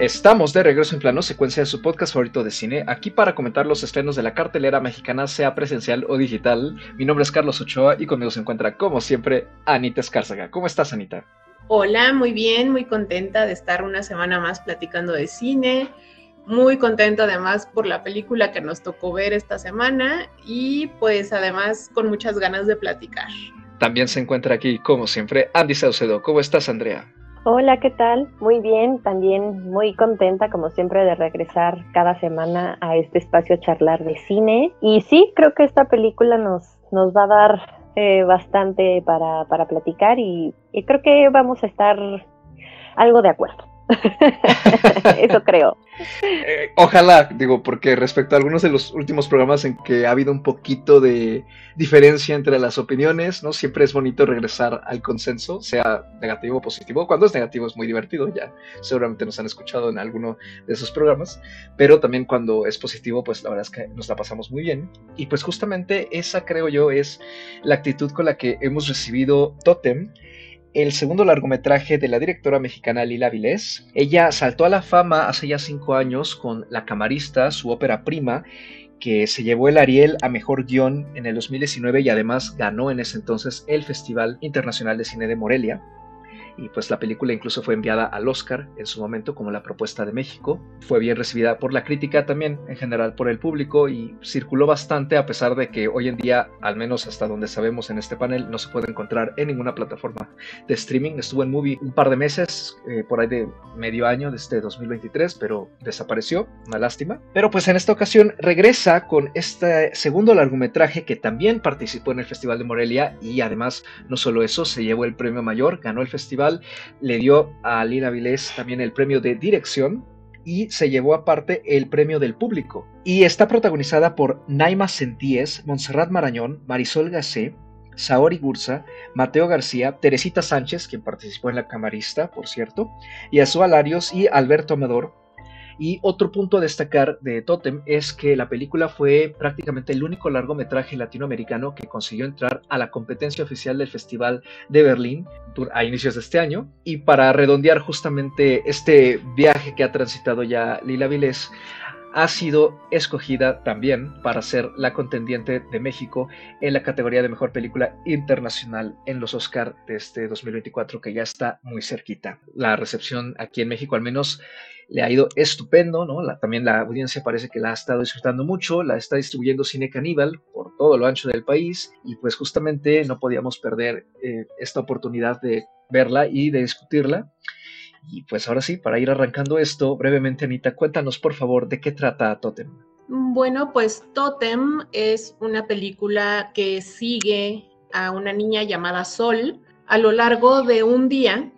Estamos de regreso en plano secuencia de su podcast favorito de cine, aquí para comentar los estrenos de la cartelera mexicana, sea presencial o digital. Mi nombre es Carlos Ochoa y conmigo se encuentra, como siempre, Anita Escárzaga. ¿Cómo estás, Anita? Hola, muy bien, muy contenta de estar una semana más platicando de cine. Muy contenta además por la película que nos tocó ver esta semana y pues además con muchas ganas de platicar. También se encuentra aquí, como siempre, Andy Saucedo. ¿Cómo estás, Andrea? Hola, ¿qué tal? Muy bien, también muy contenta como siempre de regresar cada semana a este espacio a charlar de cine. Y sí, creo que esta película nos, nos va a dar eh, bastante para, para platicar y, y creo que vamos a estar algo de acuerdo. Eso creo. Eh, ojalá, digo, porque respecto a algunos de los últimos programas en que ha habido un poquito de diferencia entre las opiniones, ¿no? Siempre es bonito regresar al consenso, sea negativo o positivo. Cuando es negativo es muy divertido, ya seguramente nos han escuchado en alguno de esos programas, pero también cuando es positivo, pues la verdad es que nos la pasamos muy bien. Y pues justamente esa creo yo es la actitud con la que hemos recibido Totem el segundo largometraje de la directora mexicana Lila Vilés. Ella saltó a la fama hace ya cinco años con La Camarista, su ópera prima, que se llevó el Ariel a Mejor Guión en el 2019 y además ganó en ese entonces el Festival Internacional de Cine de Morelia y pues la película incluso fue enviada al Oscar en su momento como la propuesta de México. Fue bien recibida por la crítica también, en general por el público y circuló bastante a pesar de que hoy en día, al menos hasta donde sabemos en este panel, no se puede encontrar en ninguna plataforma de streaming. Estuvo en Movie un par de meses, eh, por ahí de medio año de este 2023, pero desapareció, una lástima. Pero pues en esta ocasión regresa con este segundo largometraje que también participó en el Festival de Morelia y además no solo eso, se llevó el premio mayor, ganó el festival le dio a Lina Vilés también el premio de dirección y se llevó aparte el premio del público. Y está protagonizada por Naima Sentíes, Montserrat Marañón, Marisol Gacé, Saori Gursa, Mateo García, Teresita Sánchez, quien participó en la camarista, por cierto, y Azú Alarios y Alberto Amador, y otro punto a destacar de Totem es que la película fue prácticamente el único largometraje latinoamericano que consiguió entrar a la competencia oficial del Festival de Berlín a inicios de este año. Y para redondear justamente este viaje que ha transitado ya Lila Vilés, ha sido escogida también para ser la contendiente de México en la categoría de mejor película internacional en los Oscar de este 2024 que ya está muy cerquita. La recepción aquí en México al menos le ha ido estupendo, ¿no? también la audiencia parece que la ha estado disfrutando mucho, la está distribuyendo Cine Caníbal por todo lo ancho del país y pues justamente no podíamos perder eh, esta oportunidad de verla y de discutirla. Y pues ahora sí, para ir arrancando esto, brevemente Anita, cuéntanos por favor de qué trata Totem. Bueno, pues Totem es una película que sigue a una niña llamada Sol a lo largo de un día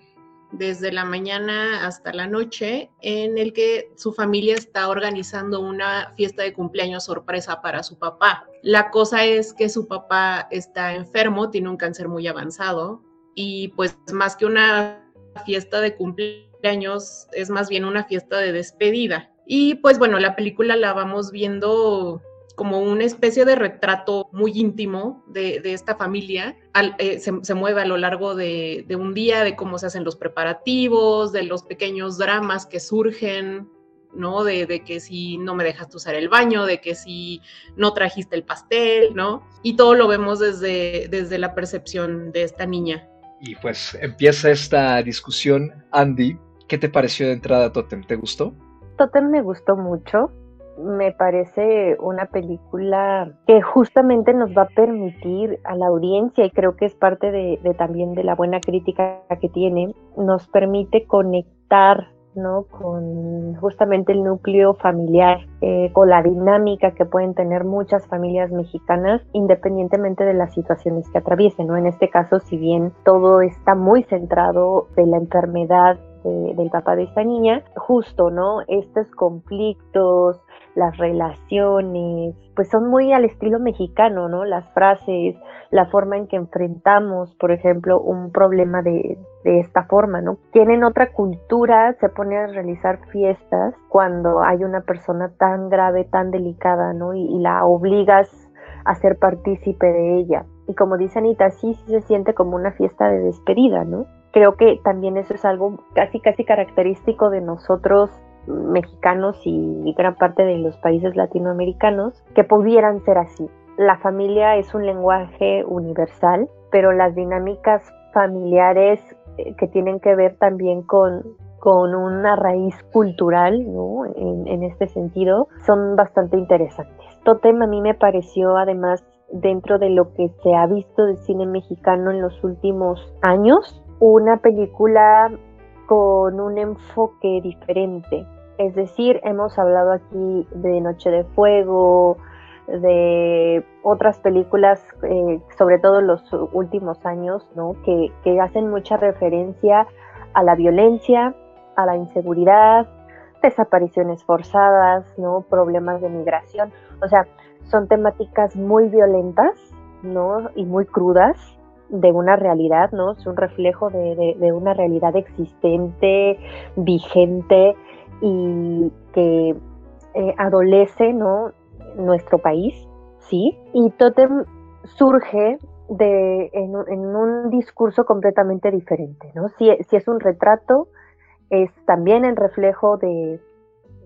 desde la mañana hasta la noche, en el que su familia está organizando una fiesta de cumpleaños sorpresa para su papá. La cosa es que su papá está enfermo, tiene un cáncer muy avanzado y pues más que una fiesta de cumpleaños, es más bien una fiesta de despedida. Y pues bueno, la película la vamos viendo como una especie de retrato muy íntimo de, esta familia. Eh, se, mueve a lo largo de, un día, de cómo se hacen los preparativos, de los pequeños dramas que surgen, ¿no? De, que si no me dejaste usar el baño, de que si no trajiste el pastel, ¿no? Y todo lo vemos desde, desde la percepción de esta niña. Y pues empieza esta discusión. Andy, ¿qué te pareció de entrada Totem? ¿Te gustó? Totem me gustó mucho me parece una película que justamente nos va a permitir a la audiencia, y creo que es parte de, también de la buena crítica que tiene, nos permite conectar ¿no? con justamente el núcleo familiar, eh, con la dinámica que pueden tener muchas familias mexicanas independientemente de las situaciones que atraviesen. ¿no? En este caso, si bien todo está muy centrado de la enfermedad del papá de esta niña, justo, ¿no? Estos conflictos, las relaciones, pues son muy al estilo mexicano, ¿no? Las frases, la forma en que enfrentamos, por ejemplo, un problema de, de esta forma, ¿no? Tienen otra cultura, se pone a realizar fiestas cuando hay una persona tan grave, tan delicada, ¿no? Y, y la obligas a ser partícipe de ella. Y como dice Anita, sí, sí se siente como una fiesta de despedida, ¿no? Creo que también eso es algo casi, casi característico de nosotros mexicanos y gran parte de los países latinoamericanos que pudieran ser así. La familia es un lenguaje universal, pero las dinámicas familiares eh, que tienen que ver también con, con una raíz cultural. En, en, este sentido, son bastante interesantes. Totem a mí me pareció además dentro de lo que se ha visto de cine mexicano en los últimos años, una película con un enfoque diferente. Es decir, hemos hablado aquí de Noche de Fuego, de otras películas, eh, sobre todo en los últimos años, ¿no? que, que hacen mucha referencia a la violencia, a la inseguridad, desapariciones forzadas, ¿no? problemas de migración. O sea, son temáticas muy violentas, ¿no? Y muy crudas de una realidad, ¿no? Es un reflejo de, de, una realidad existente, vigente y que eh, adolece, ¿no? Nuestro país, ¿sí? Y Totem surge de, en, en, un discurso completamente diferente, ¿no? Si, si, es un retrato, es también el reflejo de,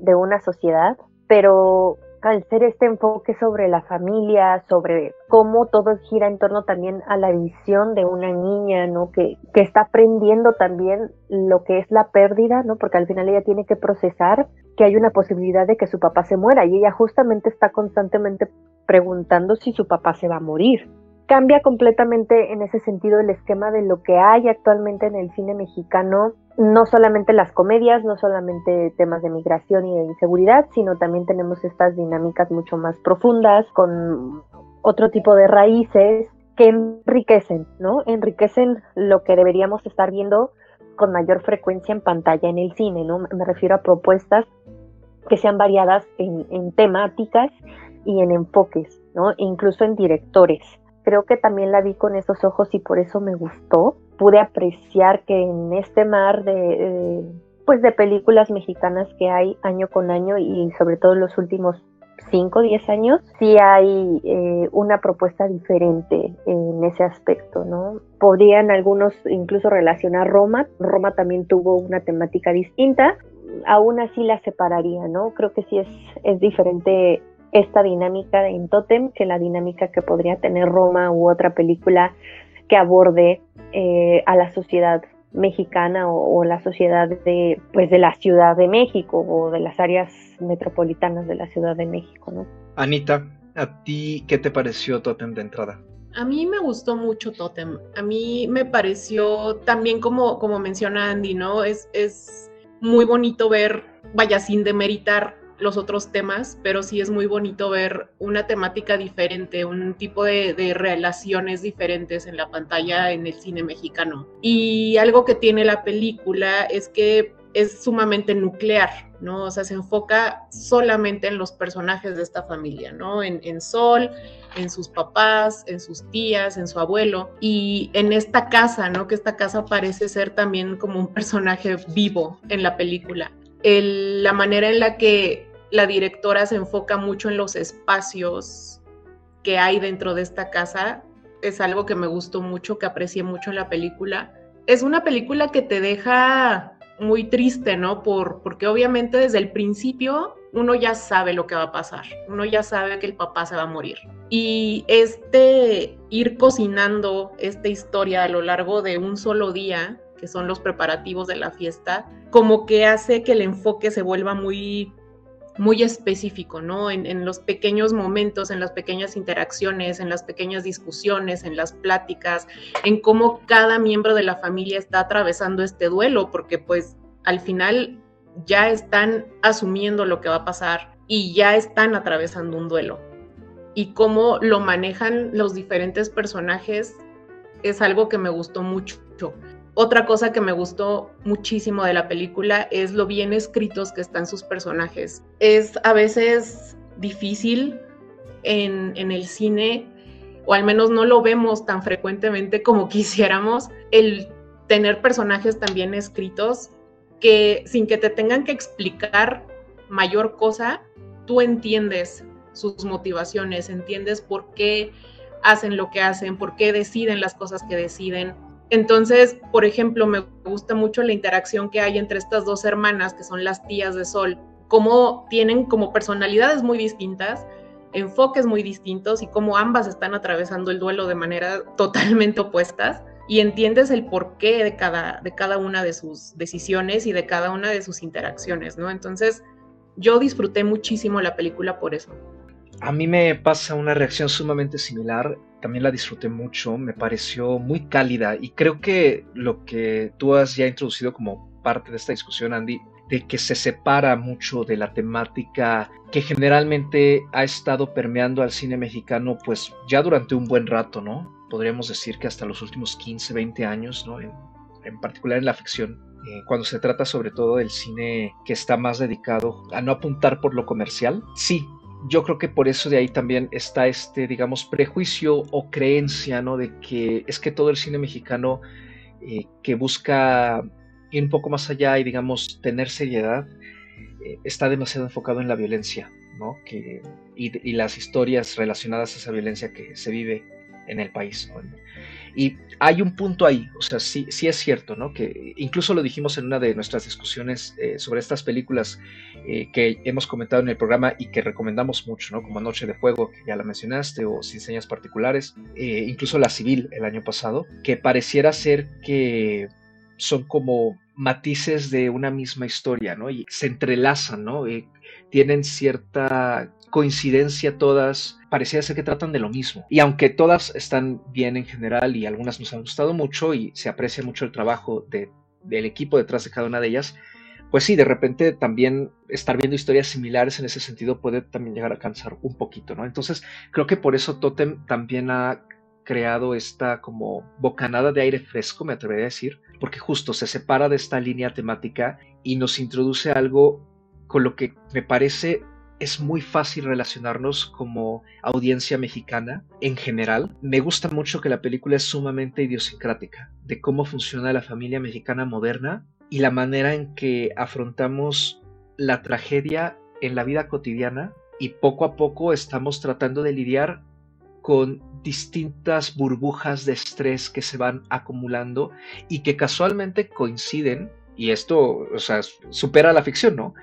de una sociedad, pero al ser este enfoque sobre la familia, sobre cómo todo gira en torno también a la visión de una niña, ¿no? Que, que está aprendiendo también lo que es la pérdida, ¿no? Porque al final ella tiene que procesar que hay una posibilidad de que su papá se muera y ella justamente está constantemente preguntando si su papá se va a morir. Cambia completamente en ese sentido el esquema de lo que hay actualmente en el cine mexicano no solamente las comedias, no solamente temas de migración y de inseguridad, sino también tenemos estas dinámicas mucho más profundas, con otro tipo de raíces que enriquecen, ¿no? Enriquecen lo que deberíamos estar viendo con mayor frecuencia en pantalla en el cine, ¿no? Me refiero a propuestas que sean variadas en, temáticas y en enfoques, ¿no? incluso en directores. Creo que también la vi con esos ojos y por eso me gustó pude apreciar que en este mar de, pues de películas mexicanas que hay año con año y sobre todo en los últimos 5 o 10 años, sí hay eh, una propuesta diferente en ese aspecto, ¿no? Podrían algunos incluso relacionar Roma, Roma también tuvo una temática distinta, aún así la separaría, ¿no? Creo que sí es, es diferente esta dinámica en Totem que la dinámica que podría tener Roma u otra película que aborde eh, a la sociedad mexicana o, la sociedad de, pues, de la Ciudad de México o de las áreas metropolitanas de la Ciudad de México, ¿no? Anita, ¿a ti qué te pareció Totem de entrada? A mí me gustó mucho Totem. A mí me pareció también como, como menciona Andy, ¿no? Es, es muy bonito ver, vaya, sin demeritar los otros temas, pero sí es muy bonito ver una temática diferente, un tipo de, relaciones diferentes en la pantalla en el cine mexicano. Y algo que tiene la película es que es sumamente nuclear, ¿no? O sea, se enfoca solamente en los personajes de esta familia, ¿no? En, en, Sol, en sus papás, en sus tías, en su abuelo y en esta casa, ¿no? Que esta casa parece ser también como un personaje vivo en la película. El, la manera en la que la directora se enfoca mucho en los espacios que hay dentro de esta casa. Es algo que me gustó mucho, que aprecié mucho en la película. Es una película que te deja muy triste, ¿no? Por, porque obviamente desde el principio uno ya sabe lo que va a pasar, uno ya sabe que el papá se va a morir. Y este ir cocinando esta historia a lo largo de un solo día, que son los preparativos de la fiesta, como que hace que el enfoque se vuelva muy muy específico, ¿no? En, los pequeños momentos, en las pequeñas interacciones, en las pequeñas discusiones, en las pláticas, en cómo cada miembro de la familia está atravesando este duelo, porque pues al final ya están asumiendo lo que va a pasar y ya están atravesando un duelo. Y cómo lo manejan los diferentes personajes es algo que me gustó mucho. Otra cosa que me gustó muchísimo de la película es lo bien escritos que están sus personajes. Es a veces difícil en, el cine, o al menos no lo vemos tan frecuentemente como quisiéramos, el tener personajes tan bien escritos que sin que te tengan que explicar mayor cosa, tú entiendes sus motivaciones, entiendes por qué hacen lo que hacen, por qué deciden las cosas que deciden Entonces, por ejemplo, me gusta mucho la interacción que hay entre estas dos hermanas, que son las tías de Sol, cómo tienen como personalidades muy distintas, enfoques muy distintos y cómo ambas están atravesando el duelo de manera totalmente opuestas y entiendes el porqué de cada, de cada una de sus decisiones y de cada una de sus interacciones, ¿no? Entonces, yo disfruté muchísimo la película por eso. A mí me pasa una reacción sumamente similar, también la disfruté mucho, me pareció muy cálida y creo que lo que tú has ya introducido como parte de esta discusión, Andy, de que se separa mucho de la temática que generalmente ha estado permeando al cine mexicano pues ya durante un buen rato, ¿no? Podríamos decir que hasta los últimos 15, 20 años, ¿no? En, en particular en la ficción. Eh, cuando se trata sobre todo del cine que está más dedicado a no apuntar por lo comercial, sí, yo creo que por eso de ahí también está este, digamos, prejuicio o creencia, ¿no? De que es que todo el cine mexicano eh, que busca ir un poco más allá y, digamos, tener seriedad, eh, está demasiado enfocado en la violencia, ¿no? Que, y, y, las historias relacionadas a esa violencia que se vive en el país, ¿no? Hay un punto ahí, o sea, sí, sí es cierto, ¿no? Que incluso lo dijimos en una de nuestras discusiones eh, sobre estas películas eh, que hemos comentado en el programa y que recomendamos mucho, ¿no? Como Noche de Fuego, que ya la mencionaste, o Sin Señas Particulares, eh, incluso La Civil el año pasado, que pareciera ser que son como matices de una misma historia, ¿no? Y se entrelazan, ¿no? tienen cierta coincidencia todas, parecía ser que tratan de lo mismo. Y aunque todas están bien en general y algunas nos han gustado mucho y se aprecia mucho el trabajo de, del equipo detrás de cada una de ellas, pues sí, de repente también estar viendo historias similares en ese sentido puede también llegar a cansar un poquito, ¿no? Entonces creo que por eso Totem también ha creado esta como bocanada de aire fresco, me atrevería a decir, porque justo se separa de esta línea temática y nos introduce algo con lo que me parece es muy fácil relacionarnos como audiencia mexicana en general. Me gusta mucho que la película es sumamente idiosincrática de cómo funciona la familia mexicana moderna y la manera en que afrontamos la tragedia en la vida cotidiana y poco a poco estamos tratando de lidiar con distintas burbujas de estrés que se van acumulando y que casualmente coinciden, y esto, o sea, supera la ficción, ¿no?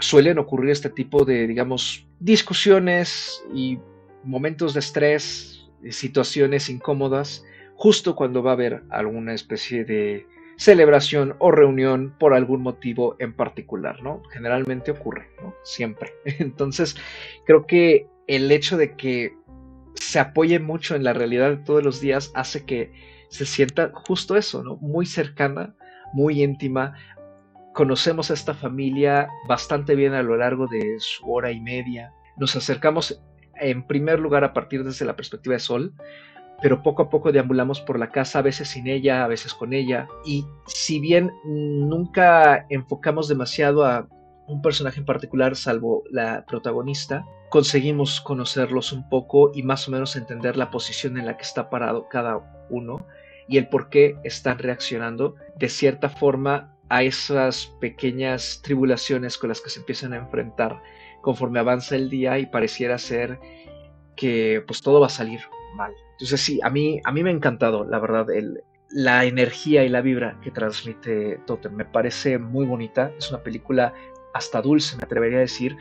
Suelen ocurrir este tipo de, digamos, discusiones y momentos de estrés, situaciones incómodas, justo cuando va a haber alguna especie de celebración o reunión por algún motivo en particular, ¿no? Generalmente ocurre, ¿no? Siempre. Entonces, creo que el hecho de que se apoye mucho en la realidad de todos los días hace que se sienta justo eso, ¿no? Muy cercana, muy íntima, conocemos a esta familia bastante bien a lo largo de su hora y media. Nos acercamos en primer lugar a partir desde la perspectiva de Sol, pero poco a poco deambulamos por la casa, a veces sin ella, a veces con ella. Y si bien nunca enfocamos demasiado a un personaje en particular, salvo la protagonista, conseguimos conocerlos un poco y más o menos entender la posición en la que está parado cada uno y el por qué están reaccionando de cierta forma a esas pequeñas tribulaciones con las que se empiezan a enfrentar conforme avanza el día y pareciera ser que pues todo va a salir mal. Entonces sí, a mí, a mí me ha encantado, la verdad, el, la energía y la vibra que transmite Totem. Me parece muy bonita, es una película hasta dulce, me atrevería a decir.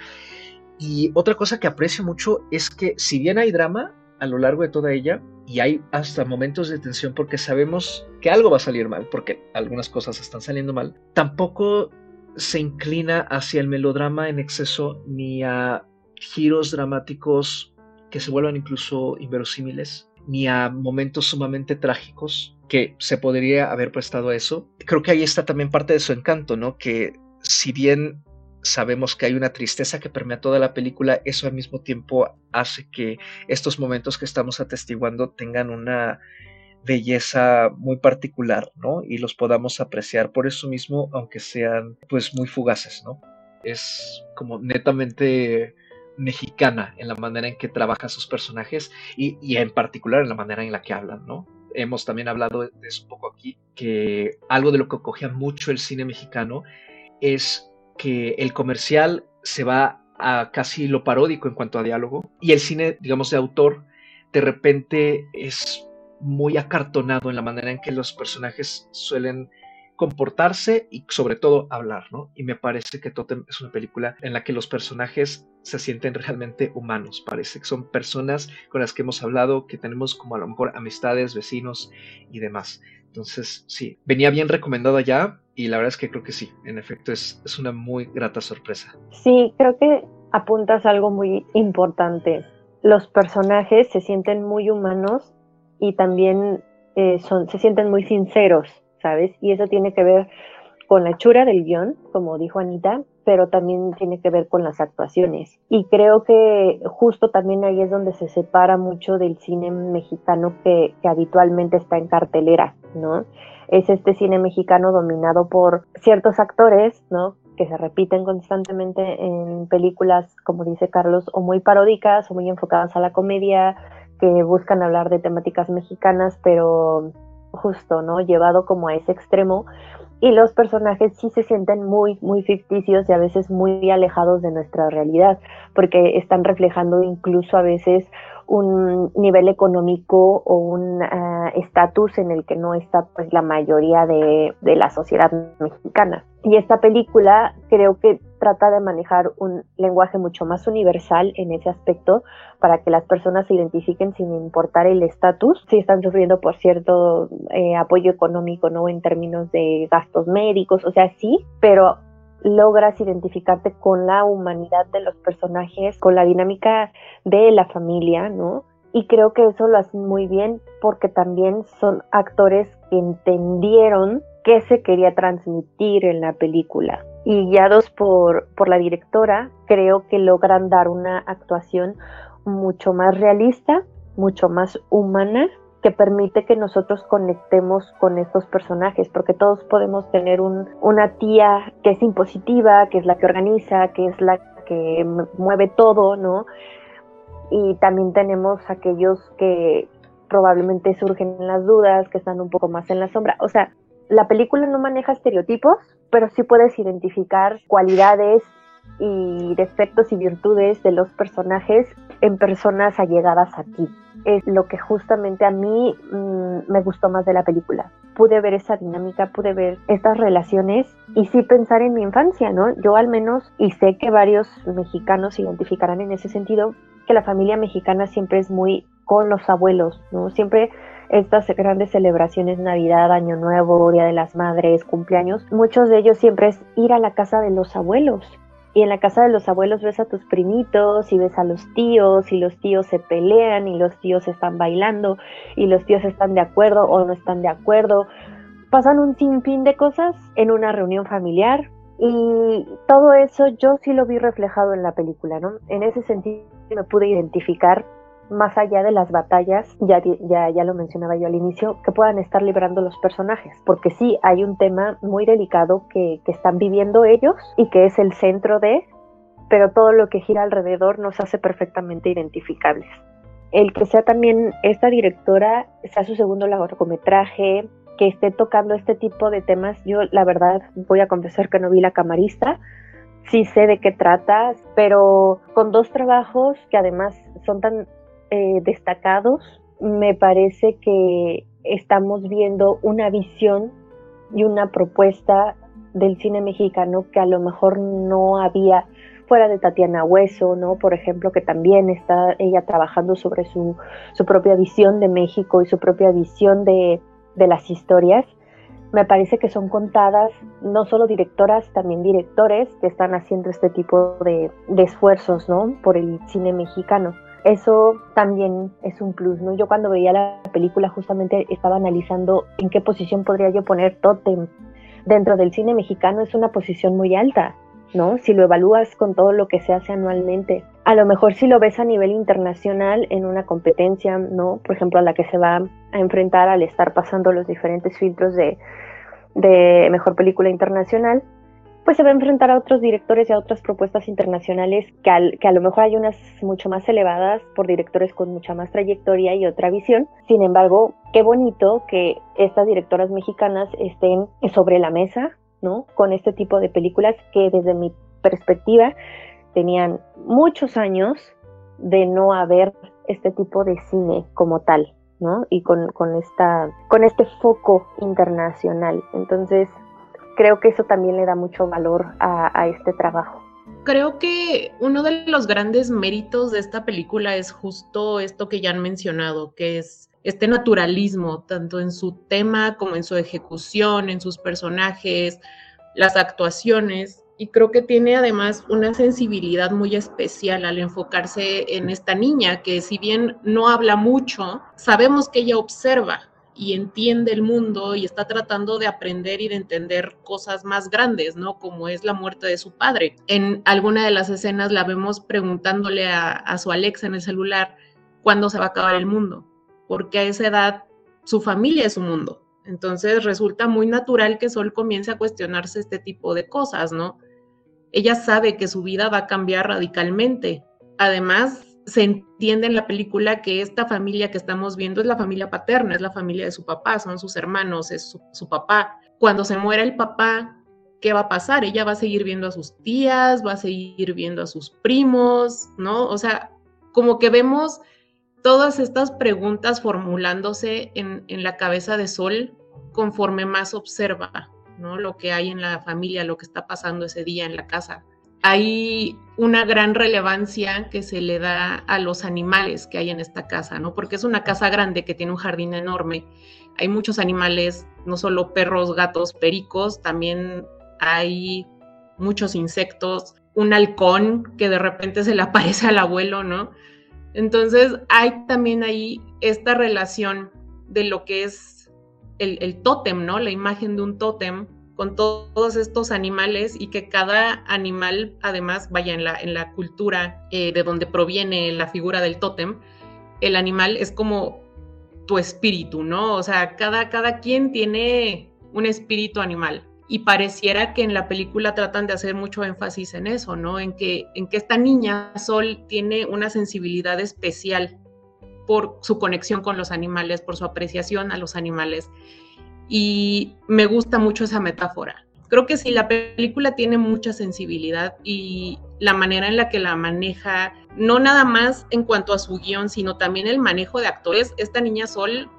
Y otra cosa que aprecio mucho es que si bien hay drama, a lo largo de toda ella y hay hasta momentos de tensión porque sabemos que algo va a salir mal, porque algunas cosas están saliendo mal, tampoco se inclina hacia el melodrama en exceso ni a giros dramáticos que se vuelvan incluso inverosímiles, ni a momentos sumamente trágicos que se podría haber prestado a eso. Creo que ahí está también parte de su encanto, ¿no? Que si bien sabemos que hay una tristeza que permea toda la película, eso al mismo tiempo hace que estos momentos que estamos atestiguando tengan una belleza muy particular, ¿no? Y los podamos apreciar por eso mismo, aunque sean pues muy fugaces, ¿no? Es como netamente mexicana en la manera en que trabaja sus personajes y, y en particular en la manera en la que hablan, ¿no? Hemos también hablado de eso un poco aquí, que algo de lo que cogía mucho el cine mexicano es que el comercial se va a casi lo paródico en cuanto a diálogo y el cine, digamos, de autor, de repente es muy acartonado en la manera en que los personajes suelen comportarse y sobre todo hablar, ¿no? Y me parece que Totem es una película en la que los personajes se sienten realmente humanos, parece que son personas con las que hemos hablado, que tenemos como a lo mejor amistades, vecinos y demás. Entonces, sí, venía bien recomendada ya y la verdad es que creo que sí, en efecto es, es una muy grata sorpresa. Sí, creo que apuntas algo muy importante. Los personajes se sienten muy humanos y también eh, son, se sienten muy sinceros ¿sabes? Y eso tiene que ver con la hechura del guion, como dijo Anita, pero también tiene que ver con las actuaciones. Y creo que justo también ahí es donde se separa mucho del cine mexicano que, que habitualmente está en cartelera, ¿no? Es este cine mexicano dominado por ciertos actores, ¿no? que se repiten constantemente en películas, como dice Carlos, o muy paródicas o muy enfocadas a la comedia, que buscan hablar de temáticas mexicanas, pero justo, ¿no? Llevado como a ese extremo. Y los personajes sí se sienten muy, muy ficticios y a veces muy alejados de nuestra realidad, porque están reflejando incluso a veces un nivel económico o un ah, estatus en el que no está pues la mayoría de, de, la sociedad mexicana. Y esta película creo que trata de manejar un lenguaje mucho más universal en ese aspecto para que las personas se identifiquen sin importar el estatus, si están sufriendo por cierto eh, apoyo económico, ¿no? En términos de gastos médicos, o sea, sí, pero logras identificarte con la humanidad de los personajes, con la dinámica de la familia, ¿no? Y creo que eso lo hacen muy bien porque también son actores que entendieron qué se quería transmitir en la película. Y guiados por, por la directora, creo que logran dar una actuación mucho más realista, mucho más humana que permite que nosotros conectemos con estos personajes, porque todos podemos tener un, una tía que es impositiva, que es la que organiza, que es la que mueve todo, ¿no? Y también tenemos aquellos que probablemente surgen en las dudas, que están un poco más en la sombra. O sea, la película no maneja estereotipos, pero sí puedes identificar cualidades y defectos y virtudes de los personajes en personas allegadas a ti es lo que justamente a mí mm, me gustó más de la película. Pude ver esa dinámica, pude ver estas relaciones y sí pensar en mi infancia, ¿no? Yo al menos, y sé que varios mexicanos identificarán en ese sentido, que la familia mexicana siempre es muy con los abuelos, ¿no? Siempre estas grandes celebraciones, Navidad, Año Nuevo, Día de las Madres, cumpleaños, muchos de ellos siempre es ir a la casa de los abuelos y en la casa de los abuelos ves a tus primitos y ves a los tíos y los tíos se pelean y los tíos están bailando y los tíos están de acuerdo o no están de acuerdo. Pasan un sinfín de cosas en una reunión familiar y todo eso yo sí lo vi reflejado en la película, ¿no? En ese sentido me pude identificar más allá de las batallas, ya, ya, ya lo mencionaba yo al inicio, que puedan estar librando los personajes, porque sí hay un tema muy delicado que, que están viviendo ellos y que es el centro de, pero todo lo que gira alrededor nos hace perfectamente identificables. El que sea también esta directora, sea su segundo largometraje, que esté tocando este tipo de temas, yo la verdad voy a confesar que no vi la camarista, sí sé de qué trata, pero con dos trabajos que además son tan eh, destacados, me parece que estamos viendo una visión y una propuesta del cine mexicano que a lo mejor no había fuera de Tatiana Hueso, ¿no? Por ejemplo, que también está ella trabajando sobre su, su propia visión de México y su propia visión de, de las historias. Me parece que son contadas no solo directoras, también directores que están haciendo este tipo de, de esfuerzos, ¿no? Por el cine mexicano eso también es un plus, ¿no? Yo cuando veía la película justamente estaba analizando en qué posición podría yo poner Totem. Dentro del cine mexicano es una posición muy alta, ¿no? Si lo evalúas con todo lo que se hace anualmente. A lo mejor si lo ves a nivel internacional en una competencia, ¿no? Por ejemplo, a la que se va a enfrentar al estar pasando los diferentes filtros de, de mejor película internacional, pues se va a enfrentar a otros directores y a otras propuestas internacionales que, que a lo mejor hay unas mucho más elevadas por directores con mucha más trayectoria y otra visión. Sin embargo, qué bonito que estas directoras mexicanas estén sobre la mesa, ¿no? Con este tipo de películas que desde mi perspectiva tenían muchos años de no haber este tipo de cine como tal, ¿no? Y con, con, esta, con este foco internacional. Entonces, creo que eso también le da mucho valor a, este trabajo. Creo que uno de los grandes méritos de esta película es justo esto que ya han mencionado, que es este naturalismo, tanto en su tema como en su ejecución, en sus personajes, las actuaciones. Y creo que tiene además una sensibilidad muy especial al enfocarse en esta niña, que si bien no habla mucho, sabemos que ella observa, y entiende el mundo y está tratando de aprender y de entender cosas más grandes, ¿no? Como es la muerte de su padre. En alguna de las escenas la vemos preguntándole a, su Alexa en el celular cuándo se va a acabar el mundo, porque a esa edad su familia es su mundo. Entonces resulta muy natural que Sol comience a cuestionarse este tipo de cosas, ¿no? Ella sabe que su vida va a cambiar radicalmente. Además, se entiende en la película que esta familia que estamos viendo es la familia paterna, es la familia de su papá, son sus hermanos, es su, papá. Cuando se muera el papá, ¿qué va a pasar? Ella va a seguir viendo a sus tías, va a seguir viendo a sus primos, ¿no? O sea, como que vemos todas estas preguntas formulándose en, en la cabeza de Sol conforme más observa, ¿no? Lo que hay en la familia, lo que está pasando ese día en la casa hay una gran relevancia que se le da a los animales que hay en esta casa, ¿no? Porque es una casa grande que tiene un jardín enorme. Hay muchos animales, no solo perros, gatos, pericos, también hay muchos insectos, un halcón que de repente se le aparece al abuelo, ¿no? Entonces hay también ahí esta relación de lo que es el, el tótem, ¿no? La imagen de un tótem con todos estos animales y que cada animal además vaya en la, en la cultura eh, de donde proviene la figura del tótem, el animal es como tu espíritu, ¿no? O sea, cada, cada quien tiene un espíritu animal. Y pareciera que en la película tratan de hacer mucho énfasis en eso, ¿no? En que, en que esta niña, Sol, tiene una sensibilidad especial por su conexión con los animales, por su apreciación a los animales y me gusta mucho esa metáfora. Creo que sí, la película tiene mucha sensibilidad y la manera en la que la maneja, no nada más en cuanto a su guion, sino también el manejo de actores. Esta niña Sol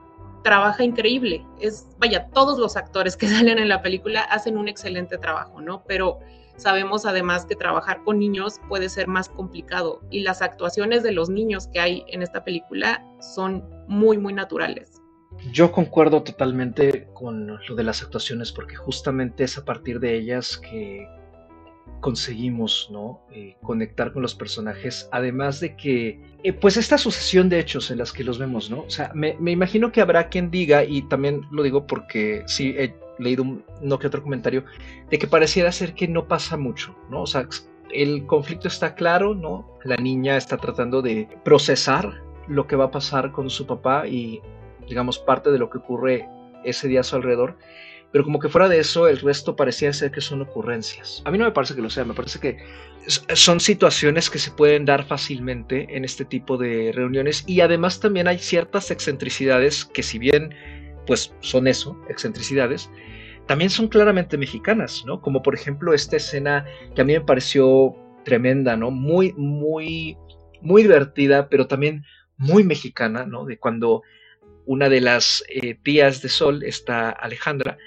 trabaja increíble. Es, vaya, todos los actores que salen en la película hacen un excelente trabajo, ¿no? Pero sabemos además que trabajar con niños puede ser más complicado y las actuaciones de los niños que hay en esta película son muy, muy naturales. Yo concuerdo totalmente con lo de las actuaciones porque justamente es a partir de ellas que conseguimos ¿no? Eh, conectar con los personajes, además de que, eh, pues esta sucesión de hechos en las que los vemos, ¿no? O sea, me, imagino que habrá quien diga, y también lo digo porque sí he leído un, no que otro comentario, de que pareciera ser que no pasa mucho, ¿no? O sea, el conflicto está claro, ¿no? La niña está tratando de procesar lo que va a pasar con su papá y digamos, parte de lo que ocurre ese día a su alrededor. Pero como que fuera de eso, el resto parecía ser que son ocurrencias. A mí no me parece que lo sea, me parece que son situaciones que se pueden dar fácilmente en este tipo de reuniones y además también hay ciertas excentricidades que si bien pues son eso, excentricidades, también son claramente mexicanas, ¿no? Como por ejemplo esta escena que a mí me pareció tremenda, ¿no? Muy, muy, muy divertida, pero también muy mexicana, ¿no? De cuando una de las eh, tías de Sol, esta Alejandra,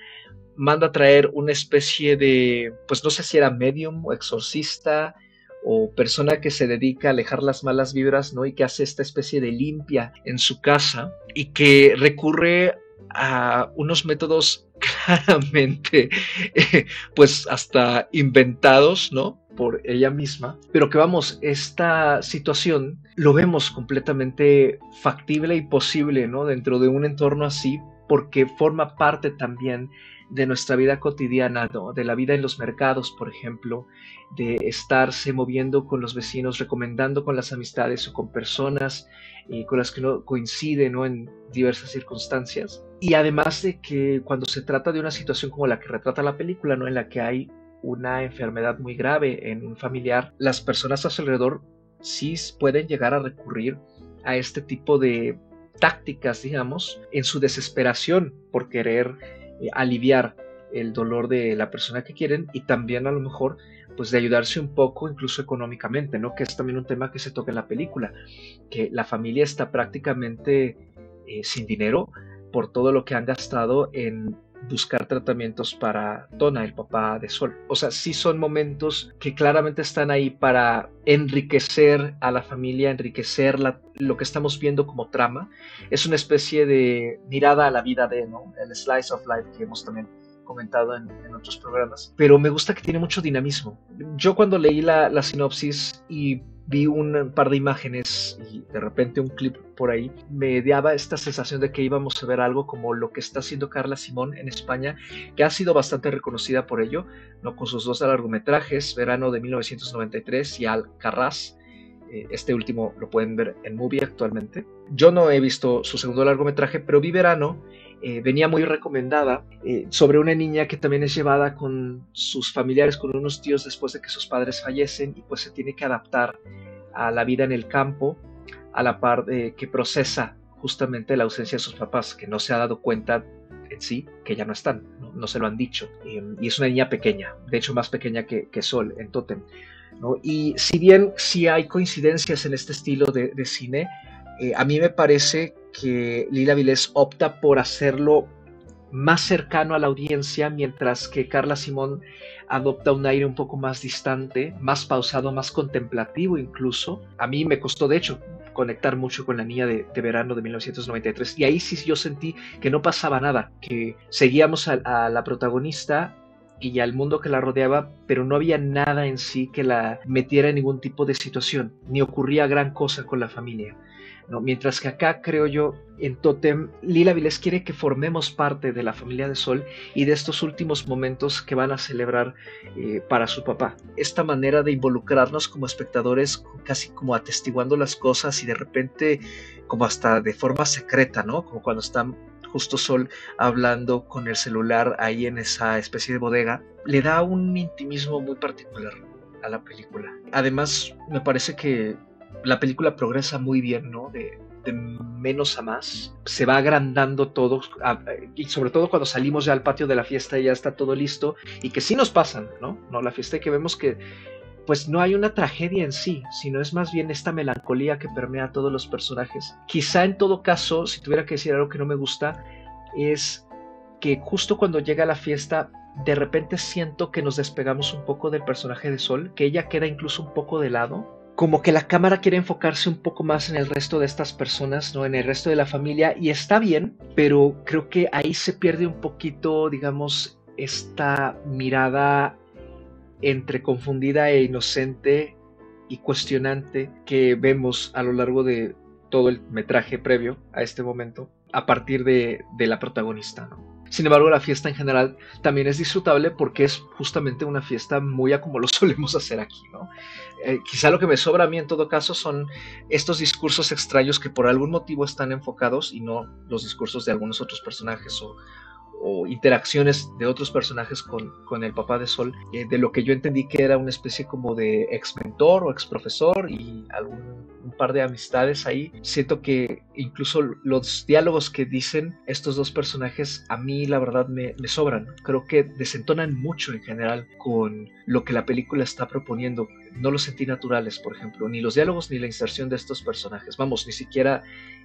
manda a traer una especie de, pues no sé si era medium o exorcista o persona que se dedica a alejar las malas vibras, ¿no? Y que hace esta especie de limpia en su casa y que recurre a unos métodos claramente, eh, pues hasta inventados, ¿no? Por ella misma, pero que vamos, esta situación lo vemos completamente factible y posible, ¿no? Dentro de un entorno así, porque forma parte también de nuestra vida cotidiana, de la vida en los mercados, por ejemplo, de estarse moviendo con los vecinos, recomendando con las amistades o con personas eh, con las que no coincide ¿no? en diversas circunstancias. Y además de que cuando se trata de una situación como la que retrata la película, ¿no? en la que hay una enfermedad muy grave en un familiar, las personas a su alrededor sí pueden llegar a recurrir a este tipo de tácticas, digamos, en su desesperación por querer eh, aliviar el dolor de la persona que quieren y también a lo mejor pues de ayudarse un poco incluso económicamente, ¿no? Que es también un tema que se toca en la película, que la familia está prácticamente eh, sin dinero por todo lo que han gastado en buscar tratamientos para Tona, el papá de Sol. O sea, sí son momentos que claramente están ahí para enriquecer a la familia, enriquecer lo que estamos viendo como trama. Es una especie de mirada a la vida de, ¿no? El slice of life que hemos también comentado en, otros programas, pero me gusta que tiene mucho dinamismo. Yo cuando leí la, la sinopsis y vi un par de imágenes y de repente un clip por ahí, me daba esta sensación de que íbamos a ver algo como lo que está haciendo Carla Simón en España, que ha sido bastante reconocida por ello, ¿no? con sus dos largometrajes, Verano de 1993 y Alcarraz. Eh, este último lo pueden ver en Movie actualmente. Yo no he visto su segundo largometraje, pero vi Verano eh, venía muy recomendada eh, sobre una niña que también es llevada con sus familiares, con unos tíos después de que sus padres fallecen y pues se tiene que adaptar a la vida en el campo a la par de que procesa justamente la ausencia de sus papás, que no se ha dado cuenta en sí que ya no están, no, se lo han dicho. y es una niña pequeña, de hecho más pequeña que, Sol en Totem. Y si bien sí hay coincidencias en este estilo de, cine, eh, a mí me parece que Lila Vilés opta por hacerlo más cercano a la audiencia, mientras que Carla Simón adopta un aire un poco más distante, más pausado, más contemplativo incluso. A mí me costó, de hecho, conectar mucho con la niña de, verano de 1993 y ahí sí yo sentí que no pasaba nada, que seguíamos a, la protagonista y al mundo que la rodeaba, pero no había nada en sí que la metiera en ningún tipo de situación, ni ocurría gran cosa con la familia. Mientras que acá creo yo, en Totem, Lila Vilés quiere que formemos parte de la familia de Sol y de estos últimos momentos que van a celebrar eh, para su papá. Esta manera de involucrarnos como espectadores, casi como atestiguando las cosas y de repente como hasta de forma secreta, ¿no? Como cuando están justo Sol hablando con el celular ahí en esa especie de bodega, le da un intimismo muy particular a la película. Además, me parece que la película progresa muy bien, ¿no? De, menos a más. Se va agrandando todo, y sobre todo cuando salimos ya al patio de la fiesta y ya está todo listo, y que sí nos pasan, ¿no? ¿no? La fiesta y que vemos que pues no hay una tragedia en sí, sino es más bien esta melancolía que permea a todos los personajes. Quizá en todo caso, si tuviera que decir algo que no me gusta, es que justo cuando llega la fiesta, de repente siento que nos despegamos un poco del personaje de Sol, que ella queda incluso un poco de lado, como que la cámara quiere enfocarse un poco más en el resto de estas personas, ¿no? En el resto de la familia y está bien, pero creo que ahí se pierde un poquito, digamos, esta mirada entre confundida e inocente y cuestionante que vemos a lo largo de todo el metraje previo a este momento a partir de, de la protagonista, ¿no? Sin embargo, la fiesta en general también es disfrutable porque es justamente una fiesta muy a como lo solemos hacer aquí, ¿no? Eh, quizá lo que me sobra a mí en todo caso son estos discursos extraños que por algún motivo están enfocados y no los discursos de algunos otros personajes o, o interacciones de otros personajes con, con el papá de Sol, eh, de lo que yo entendí que era una especie como de ex mentor o ex profesor y algún un par de amistades ahí. Siento que incluso los diálogos que dicen estos dos personajes a mí la verdad me, me sobran. Creo que desentonan mucho en general con lo que la película está proponiendo. No los sentí naturales, por ejemplo, ni los diálogos ni la inserción de estos personajes. Vamos, ni siquiera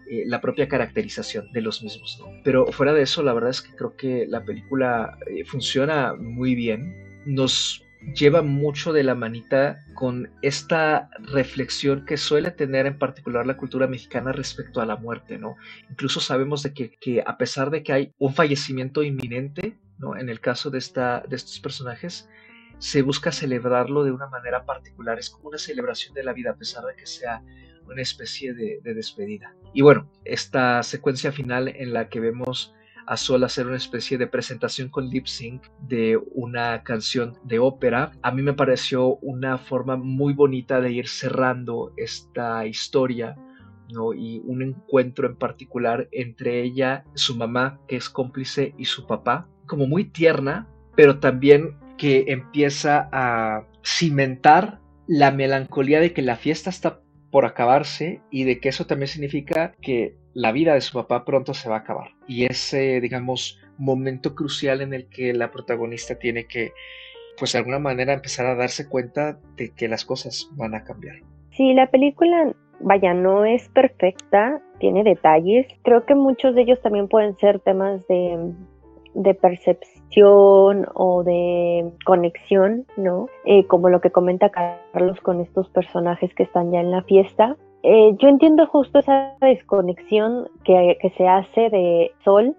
eh, la propia caracterización de los mismos. Pero fuera de eso, la verdad es que creo que la película eh, funciona muy bien. Nos lleva mucho de la manita con esta reflexión que suele tener en particular la cultura mexicana respecto a la muerte, ¿no? Incluso sabemos de que, que a pesar de que hay un fallecimiento inminente, ¿no? En el caso de, esta, de estos personajes, se busca celebrarlo de una manera particular. Es como una celebración de la vida, a pesar de que sea una especie de, despedida. Y bueno, esta secuencia final en la que vemos a Sol hacer una especie de presentación con lip sync de una canción de ópera, a mí me pareció una forma muy bonita de ir cerrando esta historia ¿no? y un encuentro en particular entre ella, su mamá, que es cómplice, y su papá, como muy tierna, pero también que empieza a cimentar la melancolía de que la fiesta está por acabarse y de que eso también significa que la vida de su papá pronto se va a acabar. Y ese, digamos, momento crucial en el que la protagonista tiene que, pues de alguna manera, empezar a darse cuenta de que las cosas van a cambiar. Sí, la película vaya, no es perfecta, tiene detalles. Creo que muchos de ellos también pueden ser temas de, percepción o de conexión, ¿no? Eh, como lo que comenta Carlos con estos personajes que están ya en la fiesta. Eh, yo entiendo justo esa desconexión que, que se hace de Sol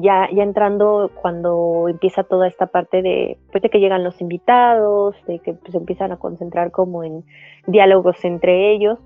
ya, ya entrando cuando empieza toda esta parte de, pues de que llegan los invitados, de que pues, se empiezan a concentrar como en diálogos entre ellos.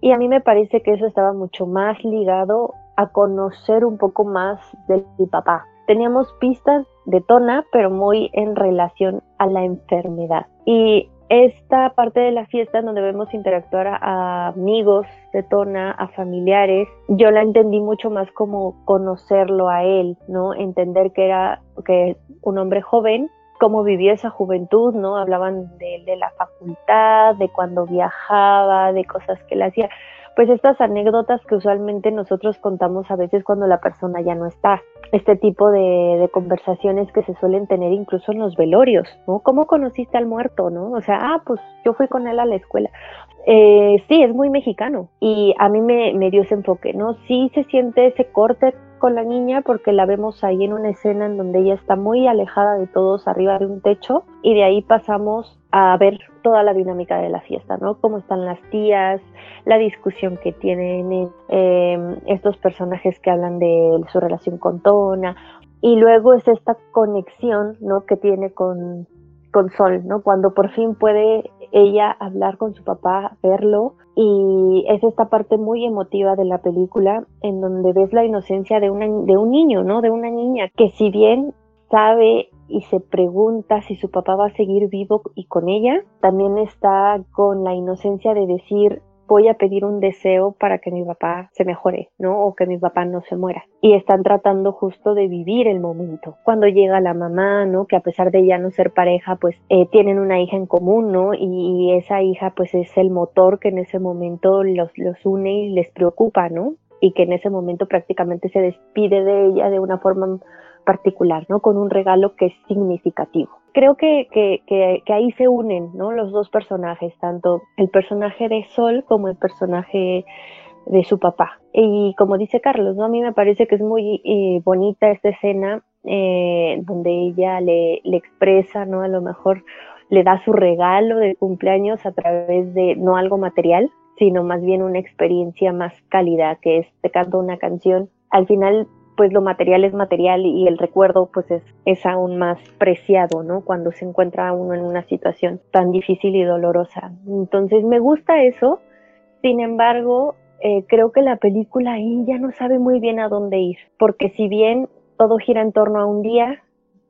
Y a mí me parece que eso estaba mucho más ligado a conocer un poco más del papá. Teníamos pistas de Tona, pero muy en relación a la enfermedad. Y esta parte de la fiesta donde vemos interactuar a, amigos de Tona, a familiares, yo la entendí mucho más como conocerlo a él, ¿no? Entender que era que un hombre joven, cómo vivió esa juventud, ¿no? Hablaban de, de la facultad, de cuando viajaba, de cosas que él hacía pues estas anécdotas que usualmente nosotros contamos a veces cuando la persona ya no está. Este tipo de, conversaciones que se suelen tener incluso en los velorios, ¿no? ¿Cómo conociste al muerto, no? O sea, ah, pues yo fui con él a la escuela. Eh, sí, es muy mexicano y a mí me, me dio ese enfoque, ¿no? Sí se siente ese corte con la niña porque la vemos ahí en una escena en donde ella está muy alejada de todos arriba de un techo y de ahí pasamos a ver toda la dinámica de la fiesta, ¿no? Cómo están las tías, la discusión que tienen eh, estos personajes que hablan de su relación con Tona y luego es esta conexión, ¿no? Que tiene con, con Sol, ¿no? Cuando por fin puede ella hablar con su papá, verlo y es esta parte muy emotiva de la película en donde ves la inocencia de, una, de un niño, ¿no? De una niña que si bien sabe y se pregunta si su papá va a seguir vivo y con ella, también está con la inocencia de decir, voy a pedir un deseo para que mi papá se mejore, ¿no? O que mi papá no se muera. Y están tratando justo de vivir el momento. Cuando llega la mamá, ¿no? Que a pesar de ya no ser pareja, pues eh, tienen una hija en común, ¿no? Y, esa hija pues es el motor que en ese momento los, los une y les preocupa, ¿no? Y que en ese momento prácticamente se despide de ella de una forma particular, ¿no? Con un regalo que es significativo. Creo que, que, que, ahí se unen, ¿no? Los dos personajes, tanto el personaje de Sol como el personaje de su papá. Y como dice Carlos, ¿no? A mí me parece que es muy eh, bonita esta escena eh, donde ella le, le expresa, ¿no? A lo mejor le da su regalo de cumpleaños a través de no algo material, sino más bien una experiencia más cálida, que es te canto una canción. Al final pues lo material es material y el recuerdo pues es, es aún más preciado, ¿no? Cuando se encuentra uno en una situación tan difícil y dolorosa. Entonces me gusta eso, sin embargo, eh, creo que la película ahí ya no sabe muy bien a dónde ir, porque si bien todo gira en torno a un día,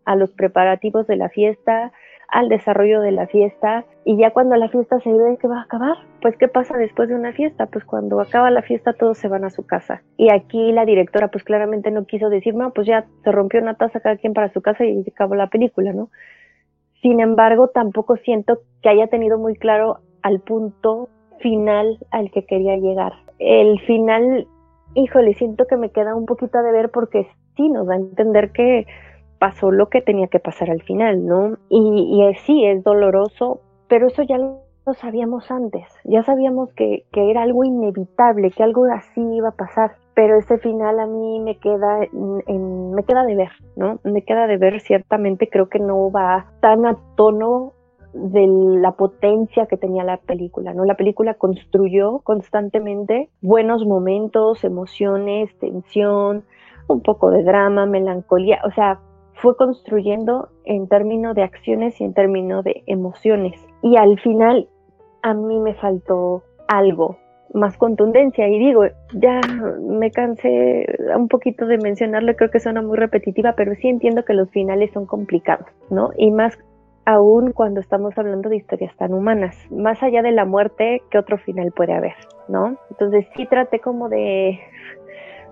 a los preparativos de la fiesta, al desarrollo de la fiesta y ya cuando la fiesta se ve que va a acabar, pues ¿qué pasa después de una fiesta? Pues cuando acaba la fiesta todos se van a su casa. Y aquí la directora pues claramente no quiso decir, no, pues ya se rompió una taza cada quien para su casa y acabó la película, ¿no? Sin embargo, tampoco siento que haya tenido muy claro al punto final al que quería llegar. El final, híjole, siento que me queda un poquito de ver porque sí nos da a entender que pasó lo que tenía que pasar al final, ¿no? Y, y sí, es doloroso, pero eso ya lo sabíamos antes, ya sabíamos que, que, era algo inevitable, que algo así iba a pasar, pero ese final a mí me queda, en, me queda de ver, ¿no? Me queda de ver, ciertamente creo que no va tan a tono de la potencia que tenía la película, ¿no? La película construyó constantemente buenos momentos, emociones, tensión, un poco de drama, melancolía, o sea, fue construyendo en términos de acciones y en términos de emociones. Y al final a mí me faltó algo, más contundencia. Y digo, ya me cansé un poquito de mencionarlo, creo que suena muy repetitiva, pero sí entiendo que los finales son complicados, ¿no? Y más aún cuando estamos hablando de historias tan humanas. Más allá de la muerte, ¿qué otro final puede haber? ¿No? Entonces sí traté como de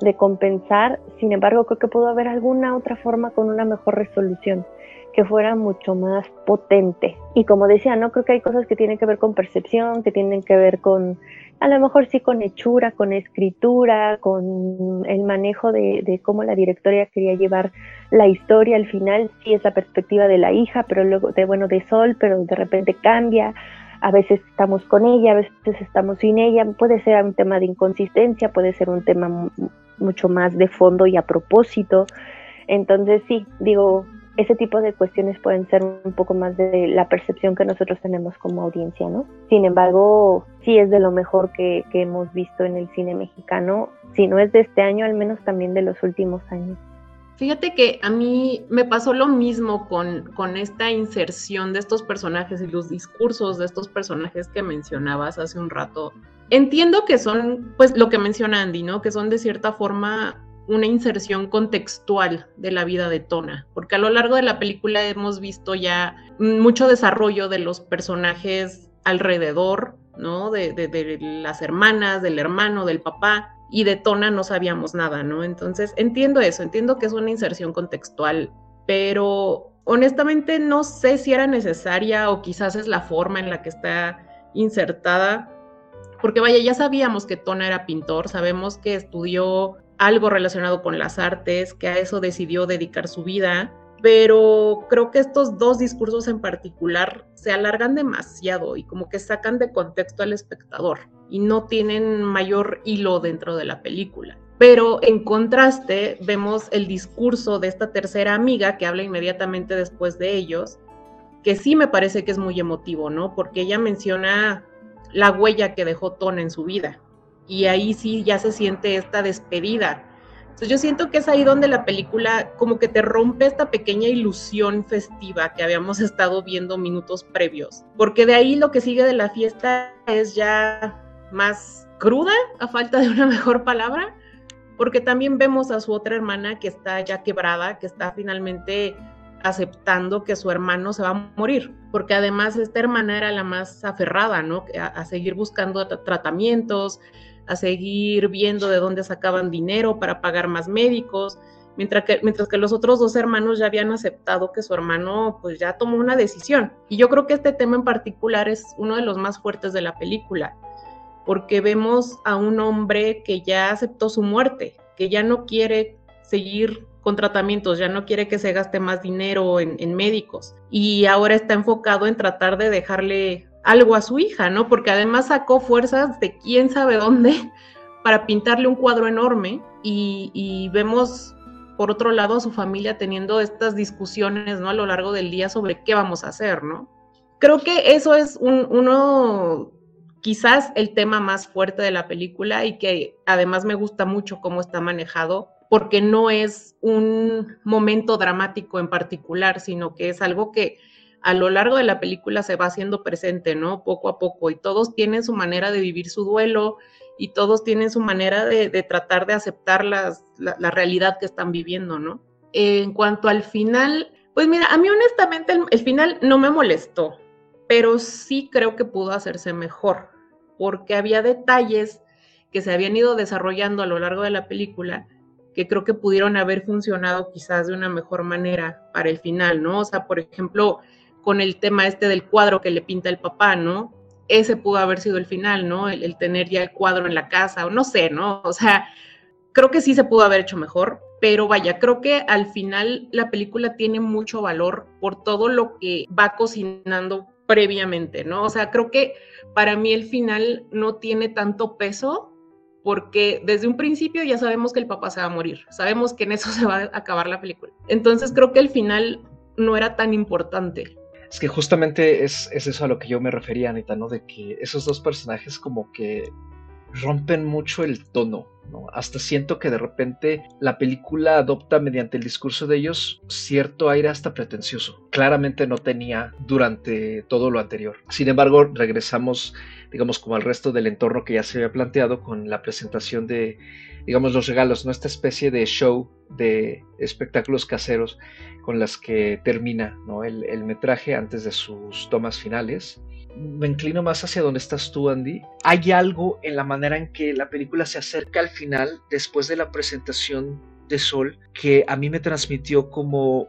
de compensar, sin embargo creo que pudo haber alguna otra forma con una mejor resolución que fuera mucho más potente. Y como decía, no creo que hay cosas que tienen que ver con percepción, que tienen que ver con, a lo mejor sí con hechura, con escritura, con el manejo de, cómo la directoria quería llevar la historia al final, sí es la perspectiva de la hija, pero luego de bueno de Sol, pero de repente cambia. A veces estamos con ella, a veces estamos sin ella, puede ser un tema de inconsistencia, puede ser un tema mucho más de fondo y a propósito. Entonces sí, digo, ese tipo de cuestiones pueden ser un poco más de la percepción que nosotros tenemos como audiencia, ¿no? Sin embargo, sí es de lo mejor que, que hemos visto en el cine mexicano, si no es de este año, al menos también de los últimos años. Fíjate que a mí me pasó lo mismo con, con, esta inserción de estos personajes y los discursos de estos personajes que mencionabas hace un rato. Entiendo que son, pues lo que menciona Andy, ¿no? Que son de cierta forma una inserción contextual de la vida de Tona, porque a lo largo de la película hemos visto ya mucho desarrollo de los personajes alrededor, ¿no? De, de, las hermanas, del hermano, del papá, y de Tona no sabíamos nada, ¿no? Entonces, entiendo eso, entiendo que es una inserción contextual, pero honestamente no sé si era necesaria o quizás es la forma en la que está insertada, porque vaya, ya sabíamos que Tona era pintor, sabemos que estudió algo relacionado con las artes, que a eso decidió dedicar su vida, pero creo que estos dos discursos en particular se alargan demasiado y como que sacan de contexto al espectador y no tienen mayor hilo dentro de la película. Pero en contraste vemos el discurso de esta tercera amiga que habla inmediatamente después de ellos, que sí me parece que es muy emotivo, ¿no? Porque ella menciona la huella que dejó Tona en su vida y ahí sí ya se siente esta despedida. Entonces yo siento que es ahí donde la película como que te rompe esta pequeña ilusión festiva que habíamos estado viendo minutos previos, porque de ahí lo que sigue de la fiesta es ya más cruda, a falta de una mejor palabra, porque también vemos a su otra hermana que está ya quebrada, que está finalmente aceptando que su hermano se va a morir, porque además esta hermana era la más aferrada, ¿no? a seguir buscando tratamientos, a seguir viendo de dónde sacaban dinero para pagar más médicos, mientras que, mientras que los otros dos hermanos ya habían aceptado que su hermano pues ya tomó una decisión. Y yo creo que este tema en particular es uno de los más fuertes de la película, porque vemos a un hombre que ya aceptó su muerte, que ya no quiere seguir con tratamientos, ya no quiere que se gaste más dinero en, en médicos y ahora está enfocado en tratar de dejarle algo a su hija, ¿no? Porque además sacó fuerzas de quién sabe dónde para pintarle un cuadro enorme y, vemos por otro lado a su familia teniendo estas discusiones, ¿no? A lo largo del día sobre qué vamos a hacer, ¿no? Creo que eso es un, uno, quizás el tema más fuerte de la película y que además me gusta mucho cómo está manejado, porque no es un momento dramático en particular, sino que es algo que a lo largo de la película se va haciendo presente, ¿no? Poco a poco, y todos tienen su manera de vivir su duelo y todos tienen su manera de, tratar de aceptar la, realidad que están viviendo, ¿no? En cuanto al final, pues mira, a mí honestamente el, final no me molestó, pero sí creo que pudo hacerse mejor, porque había detalles que se habían ido desarrollando a lo largo de la película que creo que pudieron haber funcionado quizás de una mejor manera para el final, ¿no? O sea, por ejemplo, con el tema este del cuadro que le pinta el papá, ¿no? Ese pudo haber sido el final, ¿no? El, tener ya el cuadro en la casa, o no sé, ¿no? O sea, creo que sí se pudo haber hecho mejor, pero vaya, creo que al final la película tiene mucho valor por todo lo que va cocinando previamente, ¿no? O sea, creo que para mí el final no tiene tanto peso porque desde un principio ya sabemos que el papá se va a morir, sabemos que en eso se va a acabar la película. Entonces creo que el final no era tan importante. Es que justamente es, eso a lo que yo me refería, Anita, ¿no? De que esos dos personajes como que rompen mucho el tono, ¿no? Hasta siento que de repente la película adopta mediante el discurso de ellos cierto aire hasta pretencioso. Claramente no tenía durante todo lo anterior. Sin embargo, regresamos, digamos, como al resto del entorno que ya se había planteado con la presentación de, digamos, los regalos, ¿no? Esta especie de show de espectáculos caseros con las que termina el, metraje antes de sus tomas finales. Me inclino más hacia donde estás tú, Andy. Hay algo en la manera en que la película se acerca al final, después de la presentación de Sol, que a mí me transmitió como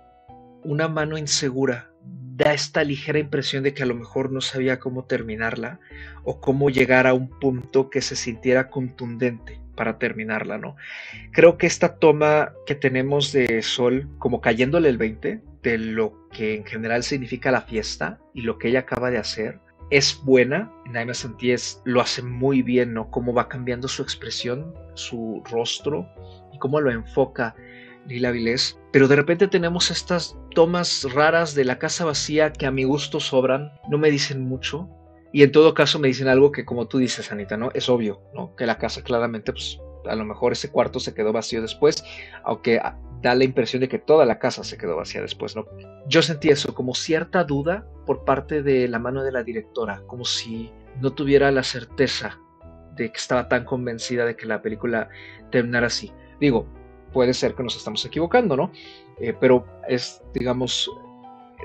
una mano insegura. Da esta ligera impresión de que a lo mejor no sabía cómo terminarla o cómo llegar a un punto que se sintiera contundente para terminarla, ¿no? Creo que esta toma que tenemos de Sol como cayéndole el 20 de lo que en general significa la fiesta y lo que ella acaba de hacer, es buena. Naima Santíes lo hace muy bien, ¿no? Cómo va cambiando su expresión, su rostro y cómo lo enfoca Lila Vilés. Pero de repente tenemos estas tomas raras de la casa vacía que a mi gusto sobran, no me dicen mucho. Y en todo caso me dicen algo que como tú dices, Anita, ¿no? Es obvio, ¿no? Que la casa claramente, pues a lo mejor ese cuarto se quedó vacío después, aunque da la impresión de que toda la casa se quedó vacía después, ¿no? Yo sentí eso, como cierta duda por parte de la mano de la directora, como si no tuviera la certeza de que estaba tan convencida de que la película terminara así. Digo, puede ser que nos estamos equivocando, ¿no? Eh, pero es, digamos,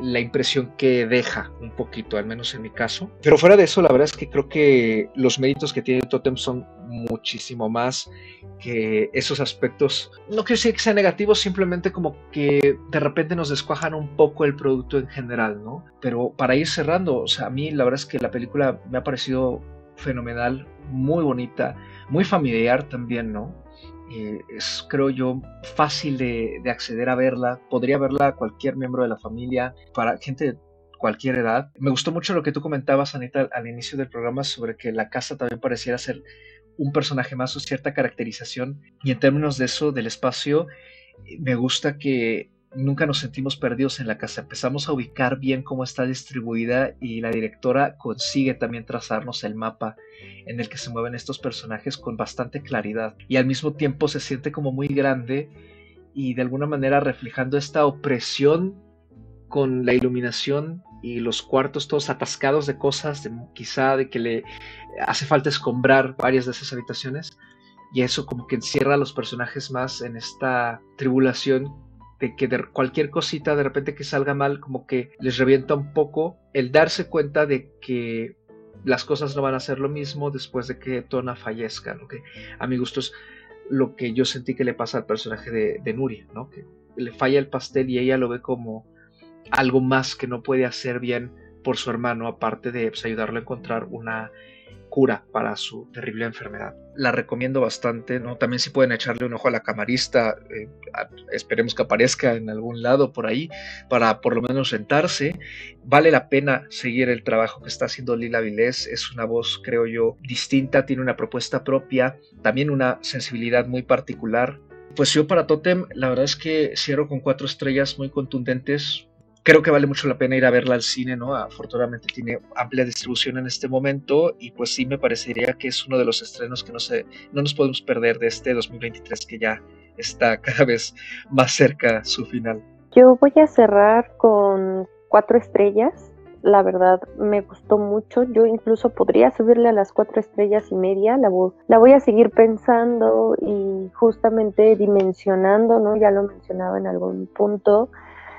la impresión que deja un poquito, al menos en mi caso. Pero fuera de eso, la verdad es que creo que los méritos que tiene Totem son muchísimo más que esos aspectos. No quiero decir que sean negativos, simplemente como que de repente nos descuajan un poco el producto en general, ¿no? Pero para ir cerrando, o sea, a mí la verdad es que la película me ha parecido fenomenal, muy bonita, muy familiar también, ¿no? Eh, es, creo yo, fácil de, acceder a verla. Podría verla cualquier miembro de la familia, para gente de cualquier edad. Me gustó mucho lo que tú comentabas, Anita, al inicio del programa sobre que la casa también pareciera ser un personaje más o cierta caracterización. Y en términos de eso, del espacio, me gusta que nunca nos sentimos perdidos en la casa. Empezamos a ubicar bien cómo está distribuida y la directora consigue también trazarnos el mapa en el que se mueven estos personajes con bastante claridad y al mismo tiempo se siente como muy grande y de alguna manera reflejando esta opresión con la iluminación y los cuartos todos atascados de cosas, quizá de que le hace falta escombrar varias de esas habitaciones y eso como que encierra a los personajes más en esta tribulación de que de cualquier cosita de repente que salga mal, como que les revienta un poco el darse cuenta de que las cosas no van a ser lo mismo después de que Tona fallezca, lo que a mi gusto es lo que yo sentí que le pasa al personaje de, de ¿no? que le falla el pastel y ella lo ve como algo más que no puede hacer bien por su hermano, aparte de pues, ayudarlo a encontrar una cura para su terrible enfermedad. La recomiendo bastante, ¿no? También si pueden echarle un ojo a la camarista, eh, esperemos que aparezca en algún lado por ahí para por lo menos sentarse. Vale la pena seguir el trabajo que está haciendo Lila Vilés, es una voz, creo yo, distinta, tiene una propuesta propia, también una sensibilidad muy particular. Pues yo para Totem, la verdad es que cierro con cuatro estrellas muy contundentes, creo que vale mucho la pena ir a verla al cine, ¿no? Afortunadamente tiene amplia distribución en este momento y pues sí me parecería que es uno de los estrenos que no, se, no nos podemos perder de este 2023 que ya está cada vez más cerca su final. Yo voy a cerrar con cuatro estrellas. La verdad me gustó mucho. Yo incluso podría subirle a las cuatro estrellas y media. La voy, la voy a seguir pensando y justamente dimensionando, ¿no? Ya lo mencionaba en algún punto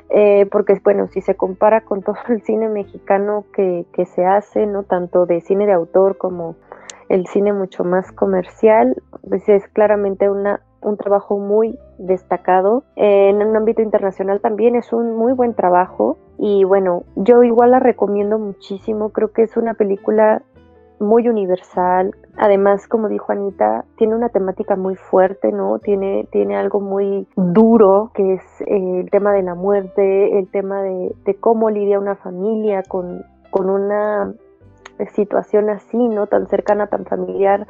eh, porque bueno, si se compara con todo el cine mexicano que, que, se hace, no tanto de cine de autor como el cine mucho más comercial, pues es claramente una, un trabajo muy destacado. en un ámbito internacional también es un muy buen trabajo. Y bueno, yo igual la recomiendo muchísimo, creo que es una película muy universal. Además, como dijo Anita, tiene una temática muy fuerte, ¿no? Tiene, tiene algo muy duro, que es eh, el tema de la muerte, el tema de, cómo lidia una familia con, con una situación así, ¿no? Tan cercana, tan familiar,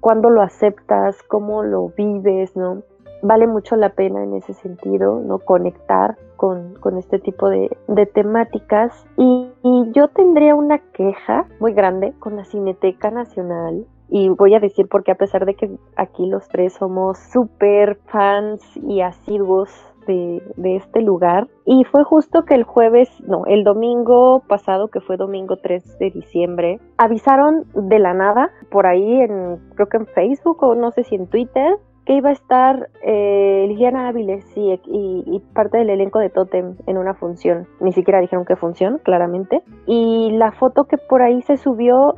cuándo lo aceptas, cómo lo vives, ¿no? vale mucho la pena en ese sentido, ¿no? Conectar con, este tipo de, temáticas. Y, yo tendría una queja muy grande con la Cineteca Nacional. Y voy a decir porque a pesar de que aquí los tres somos súper fans y asiduos de, de, este lugar. Y fue justo que el jueves, no, el domingo pasado, que fue domingo 3 de diciembre, avisaron de la nada por ahí en, creo que en Facebook o no sé si en Twitter, que iba a estar eh, Liliana Áviles y, parte del elenco de Totem en una función. Ni siquiera dijeron qué función, claramente. Y la foto que por ahí se subió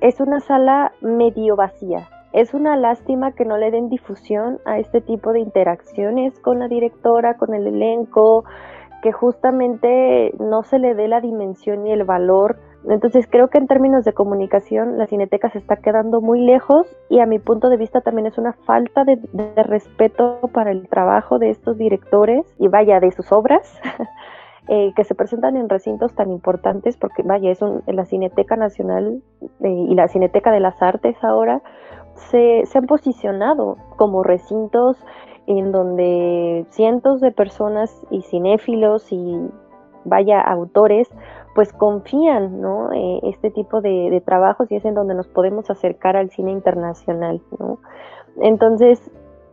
es una sala medio vacía. Es una lástima que no le den difusión a este tipo de interacciones con la directora, con el elenco, que justamente no se le dé la dimensión y el valor entonces creo que en términos de comunicación la cineteca se está quedando muy lejos y a mi punto de vista también es una falta de, respeto para el trabajo de estos directores y vaya de sus obras. eh, que se presentan en recintos tan importantes, porque vaya, es la Cineteca Nacional eh, y la Cineteca de las Artes ahora, se, se han posicionado como recintos en donde cientos de personas y cinéfilos y vaya autores pues confían ¿no? Eh, este tipo de, trabajos y es en donde nos podemos acercar al cine internacional. ¿no? Entonces,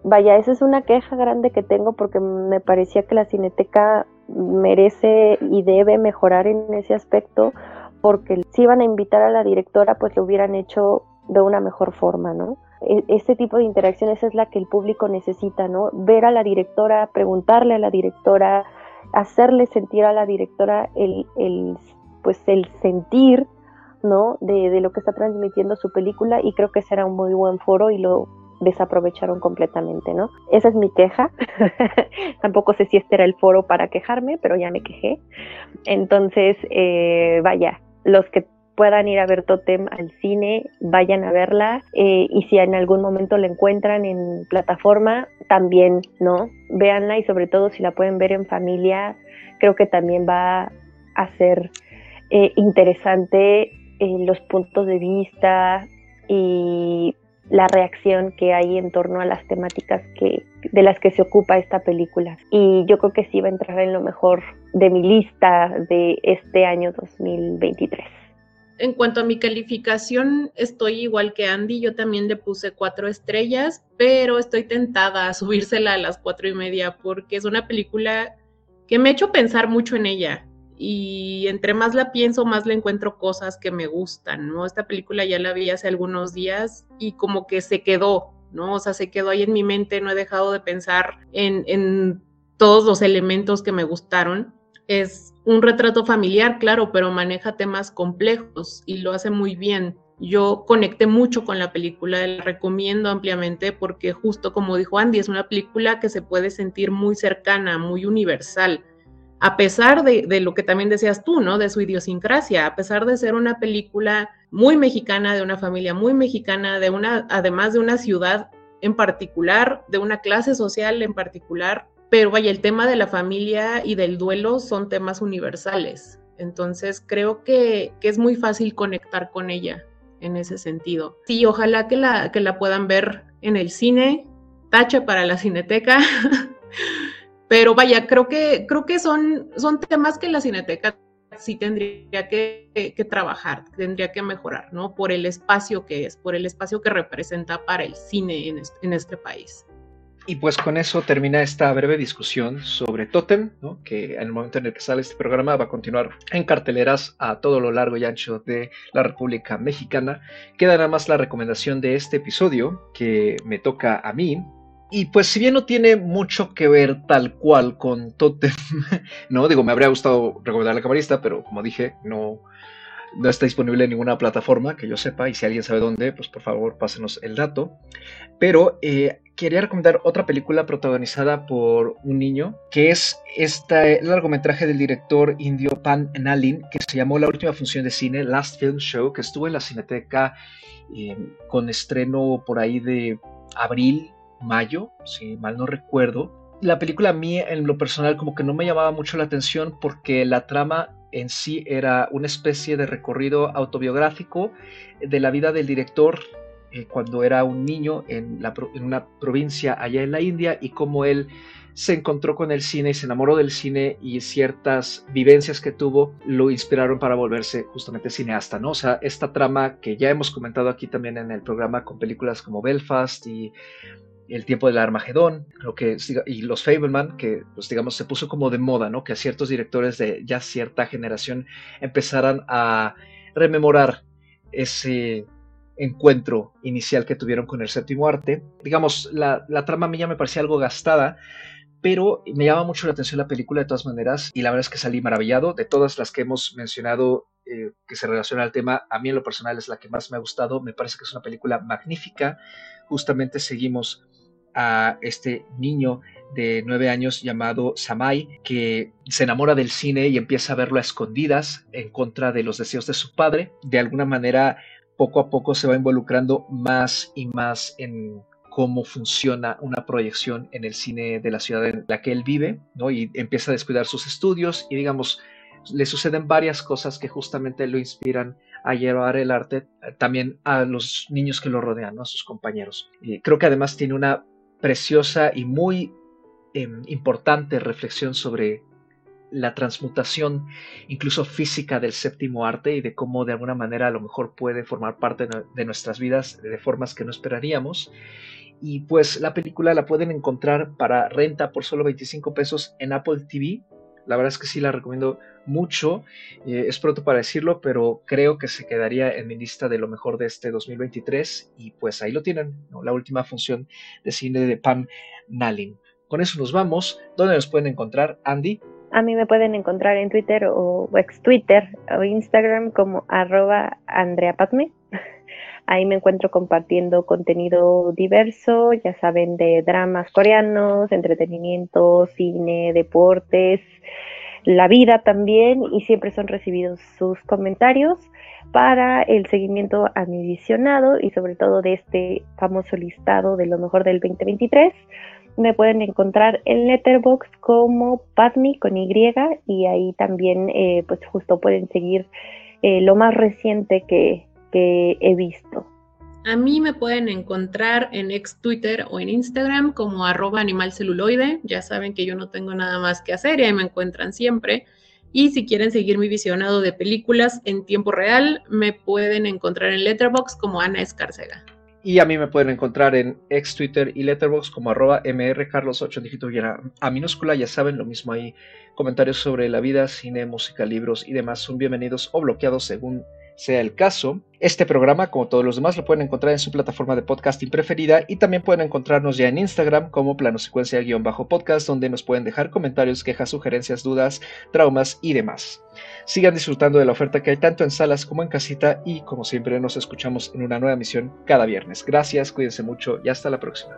vaya, esa es una queja grande que tengo porque me parecía que la cineteca merece y debe mejorar en ese aspecto porque si iban a invitar a la directora pues lo hubieran hecho de una mejor forma, ¿no? E, este tipo de interacciones es la que el público necesita, ¿no? Ver a la directora, preguntarle a la directora, hacerle sentir a la directora el, el pues el sentir, ¿no? De, de, lo que está transmitiendo su película y creo que será un muy buen foro y lo desaprovecharon completamente, ¿no? Esa es mi queja. Tampoco sé si este era el foro para quejarme, pero ya me quejé. Entonces, eh, vaya, los que puedan ir a ver Totem al cine, vayan a verla eh, y si en algún momento la encuentran en plataforma, también, ¿no? Véanla y sobre todo si la pueden ver en familia, creo que también va a ser eh, interesante los puntos de vista y la reacción que hay en torno a las temáticas que, de las que se ocupa esta película. Y yo creo que sí va a entrar en lo mejor de mi lista de este año 2023. En cuanto a mi calificación, estoy igual que Andy, yo también le puse cuatro estrellas, pero estoy tentada a subírsela a las cuatro y media porque es una película que me ha hecho pensar mucho en ella y entre más la pienso, más le encuentro cosas que me gustan, ¿no? Esta película ya la vi hace algunos días y como que se quedó, ¿no? O sea, se quedó ahí en mi mente, no he dejado de pensar en, en todos los elementos que me gustaron. Es un retrato familiar, claro, pero maneja temas complejos y lo hace muy bien. Yo conecté mucho con la película, la recomiendo ampliamente porque justo como dijo Andy, es una película que se puede sentir muy cercana, muy universal a pesar de, lo que también decías tú, ¿no? De su idiosincrasia, a pesar de ser una película muy mexicana, de una familia muy mexicana, de una, además de una ciudad en particular, de una clase social en particular, pero vaya, el tema de la familia y del duelo son temas universales. Entonces creo que, es muy fácil conectar con ella en ese sentido. Sí, ojalá que la, que la puedan ver en el cine, tache para la cineteca. Pero vaya, creo que, creo que son, son temas que la Cineteca sí tendría que, trabajar, tendría que mejorar, ¿no? Por el espacio que es, por el espacio que representa para el cine en en este país. Y pues con eso termina esta breve discusión sobre Totem, ¿no? que en el momento en el que sale este programa va a continuar en carteleras a todo lo largo y ancho de la República Mexicana. Queda nada más la recomendación de este episodio que me toca a mí, y pues si bien no tiene mucho que ver tal cual con Totem, ¿no? Digo, me habría gustado recomendar la camarista, pero como dije, no, no está disponible en ninguna plataforma que yo sepa, y si alguien sabe dónde, pues por favor pásenos el dato. Pero eh, quería recomendar otra película protagonizada por un niño, que es este largometraje del director indio Pan Nalin, que se llamó La última función de cine, Last Film Show, que estuvo en la Cineteca eh, con estreno por ahí de abril mayo, si mal no recuerdo. La película a mí en lo personal como que no me llamaba mucho la atención porque la trama en sí era una especie de recorrido autobiográfico de la vida del director eh, cuando era un niño en, en, una provincia allá en la India y cómo él se encontró con el cine y se enamoró del cine y ciertas vivencias que tuvo lo inspiraron para volverse justamente cineasta, ¿no? O sea, esta trama que ya hemos comentado aquí también en el programa con películas como Belfast y el tiempo del Armagedón, creo que, y los Fableman, que pues digamos se puso como de moda, ¿no? Que a ciertos directores de ya cierta generación empezaran a rememorar ese encuentro inicial que tuvieron con el séptimo arte. Digamos, la, trama mía me parecía algo gastada, pero me llama mucho la atención la película de todas maneras y la verdad es que salí maravillado. De todas las que hemos mencionado eh, que se relaciona al tema, a mí en lo personal es la que más me ha gustado. Me parece que es una película magnífica. Justamente seguimos a este niño de nueve años llamado Samai, que se enamora del cine y empieza a verlo a escondidas en contra de los deseos de su padre. De alguna manera, poco a poco se va involucrando más y más en cómo funciona una proyección en el cine de la ciudad en la que él vive, ¿no? Y empieza a descuidar sus estudios y digamos, le suceden varias cosas que justamente lo inspiran a llevar el arte eh, también a los niños que lo rodean, a sus compañeros. Y creo que además tiene una preciosa y muy em, importante reflexión sobre la transmutación incluso física del séptimo arte y de cómo de alguna manera a lo mejor puede formar parte de nuestras vidas de formas que no esperaríamos. Y pues la película la pueden encontrar para renta por solo 25 pesos en Apple TV. La verdad es que sí la recomiendo mucho. Eh, es pronto para decirlo, pero creo que se quedaría en mi lista de lo mejor de este 2023. Y pues ahí lo tienen, la última función de cine de Pam Nalin. Con eso nos vamos. ¿Dónde nos pueden encontrar, Andy? A mí me pueden encontrar en Twitter o, ex Twitter o Instagram como arroba Andrea Ahí me encuentro compartiendo contenido diverso, ya saben, de dramas coreanos, entretenimiento, cine, deportes, la vida también, y siempre son recibidos sus comentarios para el seguimiento a mi visionado y sobre todo de este famoso listado de lo mejor del 2023. Me pueden encontrar en Letterbox como Padme con Y y ahí también eh, pues justo pueden seguir eh, lo más reciente que, que he visto. A mí me pueden encontrar en ex Twitter o en Instagram como arroba animalceluloide. Ya saben que yo no tengo nada más que hacer y ahí me encuentran siempre. Y si quieren seguir mi visionado de películas en tiempo real, me pueden encontrar en Letterboxd como Ana Escarcega. Y a mí me pueden encontrar en ex Twitter y Letterboxd como arroba mrcarlos8 dígito y a minúscula. Ya saben, lo mismo ahí. Comentarios sobre la vida, cine, música, libros y demás son bienvenidos o bloqueados según sea el caso. Este programa, como todos los demás, lo pueden encontrar en su plataforma de podcasting preferida y también pueden encontrarnos ya en Instagram como plano secuencia-podcast, donde nos pueden dejar comentarios, quejas, sugerencias, dudas, traumas y demás. Sigan disfrutando de la oferta que hay tanto en salas como en casita y como siempre nos escuchamos en una nueva emisión cada viernes. Gracias, cuídense mucho y hasta la próxima.